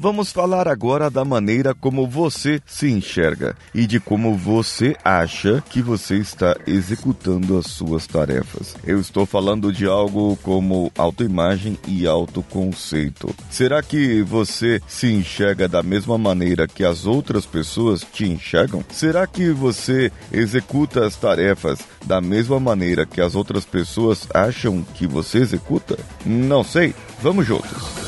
Vamos falar agora da maneira como você se enxerga e de como você acha que você está executando as suas tarefas. Eu estou falando de algo como autoimagem e autoconceito. Será que você se enxerga da mesma maneira que as outras pessoas te enxergam? Será que você executa as tarefas da mesma maneira que as outras pessoas acham que você executa? Não sei. Vamos juntos.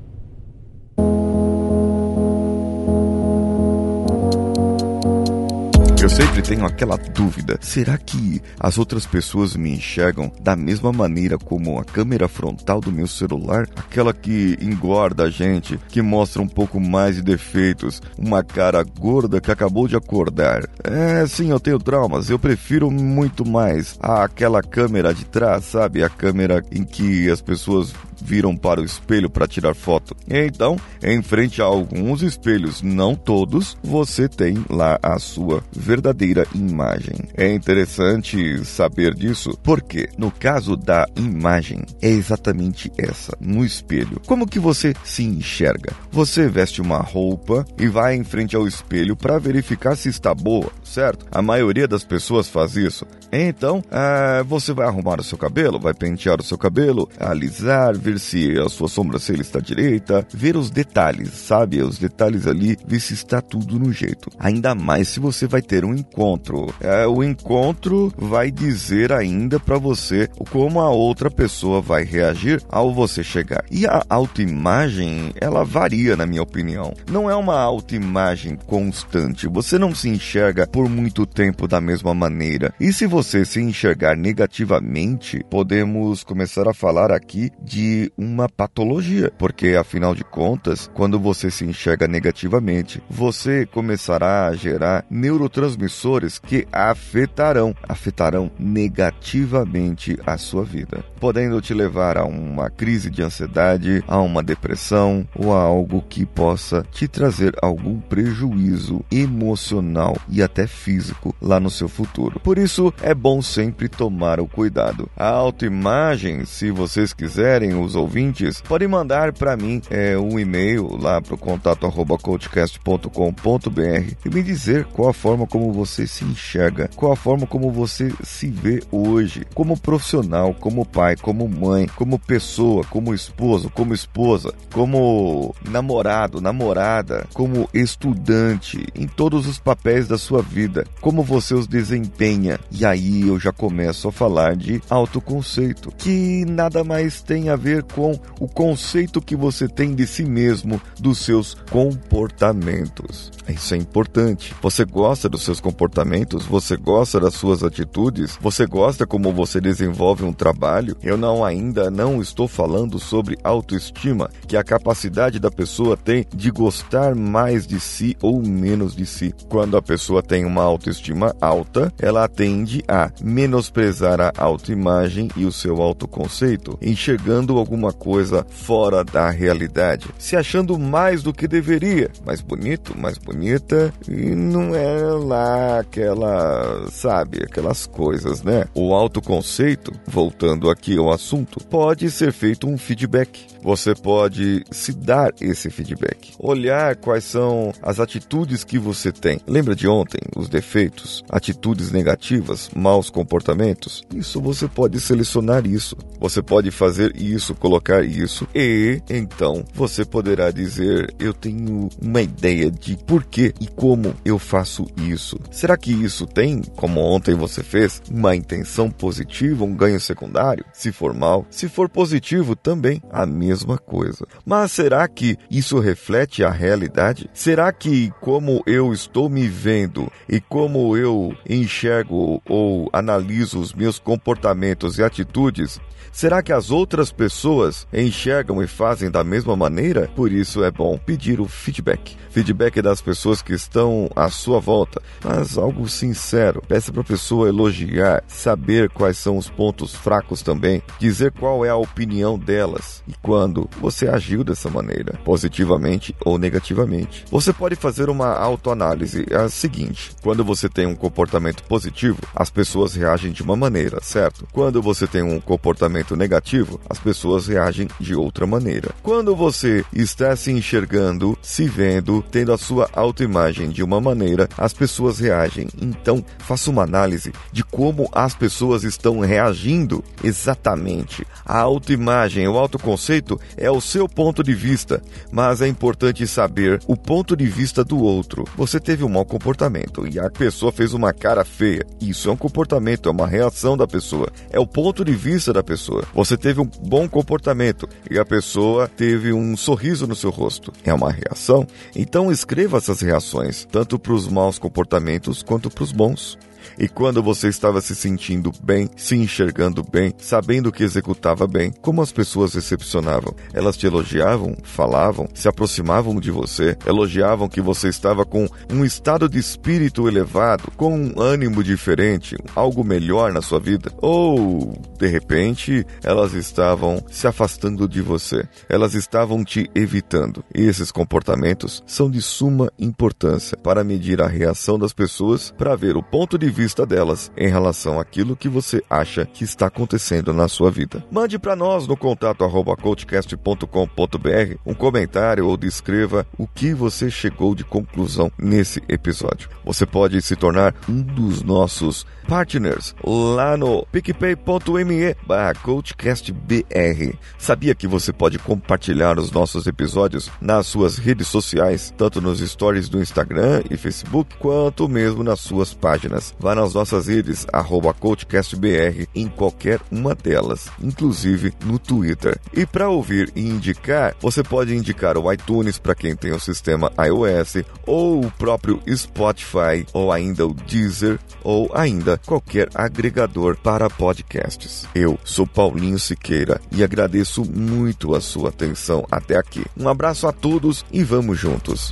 Sempre tenho aquela dúvida: será que as outras pessoas me enxergam da mesma maneira como a câmera frontal do meu celular? Aquela que engorda a gente, que mostra um pouco mais de defeitos, uma cara gorda que acabou de acordar. É, sim, eu tenho traumas, eu prefiro muito mais aquela câmera de trás, sabe? A câmera em que as pessoas viram para o espelho para tirar foto. Então, em frente a alguns espelhos, não todos, você tem lá a sua verdadeira imagem. É interessante saber disso porque, no caso da imagem, é exatamente essa, no espelho. Como que você se enxerga? Você veste uma roupa e vai em frente ao espelho para verificar se está boa, certo? A maioria das pessoas faz isso. Então, ah, você vai arrumar o seu cabelo, vai pentear o seu cabelo, alisar, ver se a sua sobrancelha está direita, ver os detalhes, sabe? Os detalhes ali, ver se está tudo no jeito. Ainda mais se você vai ter um encontro. É, o encontro vai dizer ainda para você como a outra pessoa vai reagir ao você chegar. E a autoimagem, ela varia, na minha opinião. Não é uma autoimagem constante. Você não se enxerga por muito tempo da mesma maneira. E se você se enxergar negativamente, podemos começar a falar aqui de uma patologia, porque afinal de contas, quando você se enxerga negativamente, você começará a gerar neurotransmissores que afetarão, afetarão negativamente a sua vida, podendo te levar a uma crise de ansiedade, a uma depressão ou a algo que possa te trazer algum prejuízo emocional e até físico lá no seu futuro. Por isso é bom sempre tomar o cuidado. A autoimagem, se vocês quiserem, os ouvintes, podem mandar para mim é, um e-mail lá para o contato arroba coachcast.com.br e me dizer qual a forma como você se enxerga, qual a forma como você se vê hoje, como profissional, como pai, como mãe, como pessoa, como esposo, como esposa, como namorado, namorada, como estudante, em todos os papéis da sua vida, como você os desempenha. E aí eu já começo a falar de autoconceito, que nada mais tem a ver com o conceito que você tem de si mesmo, dos seus comportamentos. Isso é importante. Você gosta dos seus comportamentos? Você gosta das suas atitudes? Você gosta como você desenvolve um trabalho? Eu não ainda não estou falando sobre autoestima, que é a capacidade da pessoa tem de gostar mais de si ou menos de si. Quando a pessoa tem uma autoestima alta, ela tende a menosprezar a autoimagem e o seu autoconceito, enxergando alguma coisa fora da realidade, se achando mais do que deveria, mais bonito, mais bonita, e não é lá aquela, sabe, aquelas coisas, né? O autoconceito, voltando aqui ao assunto, pode ser feito um feedback. Você pode se dar esse feedback, olhar quais são as atitudes que você tem. Lembra de ontem, os defeitos, atitudes negativas, maus comportamentos? Isso você pode selecionar isso. Você pode fazer isso, colocar isso e então você poderá dizer: "Eu tenho uma ideia de por que e como eu faço isso". Será que isso tem, como ontem você fez, uma intenção positiva, um ganho secundário? Se for mal, se for positivo também, a mesma coisa. Mas será que isso reflete a realidade? Será que como eu estou me vendo e como eu enxergo ou analiso os meus comportamentos e atitudes, será que as outras pessoas pessoas enxergam e fazem da mesma maneira, por isso é bom pedir o feedback. Feedback das pessoas que estão à sua volta, mas algo sincero. Peça para a pessoa elogiar, saber quais são os pontos fracos também, dizer qual é a opinião delas e quando você agiu dessa maneira, positivamente ou negativamente. Você pode fazer uma autoanálise. É a seguinte: quando você tem um comportamento positivo, as pessoas reagem de uma maneira, certo? Quando você tem um comportamento negativo, as pessoas reagem de outra maneira. Quando você está se enxergando, se vendo, tendo a sua autoimagem de uma maneira, as pessoas reagem. Então, faça uma análise de como as pessoas estão reagindo exatamente. A autoimagem, o autoconceito é o seu ponto de vista, mas é importante saber o ponto de vista do outro. Você teve um mau comportamento e a pessoa fez uma cara feia. Isso é um comportamento, é uma reação da pessoa. É o ponto de vista da pessoa. Você teve um bom comportamento e a pessoa teve um sorriso no seu rosto. É uma reação. Então escreva essas reações, tanto para os maus comportamentos quanto para os bons. E quando você estava se sentindo bem, se enxergando bem, sabendo que executava bem, como as pessoas recepcionavam? Elas te elogiavam, falavam, se aproximavam de você, elogiavam que você estava com um estado de espírito elevado, com um ânimo diferente, algo melhor na sua vida? Ou, de repente, elas estavam se afastando de você, elas estavam te evitando. E esses comportamentos são de suma importância para medir a reação das pessoas, para ver o ponto de vista delas em relação àquilo que você acha que está acontecendo na sua vida. Mande para nós no contato arroba coachcast.com.br um comentário ou descreva o que você chegou de conclusão nesse episódio. Você pode se tornar um dos nossos partners lá no picpay.me barra coachcastbr. Sabia que você pode compartilhar os nossos episódios nas suas redes sociais, tanto nos stories do Instagram e Facebook, quanto mesmo nas suas páginas. Vá nas nossas redes, arroba CoachCastBR, em qualquer uma delas, inclusive no Twitter. E para ouvir e indicar, você pode indicar o iTunes para quem tem o sistema iOS, ou o próprio Spotify, ou ainda o Deezer, ou ainda qualquer agregador para podcasts. Eu sou Paulinho Siqueira e agradeço muito a sua atenção até aqui. Um abraço a todos e vamos juntos.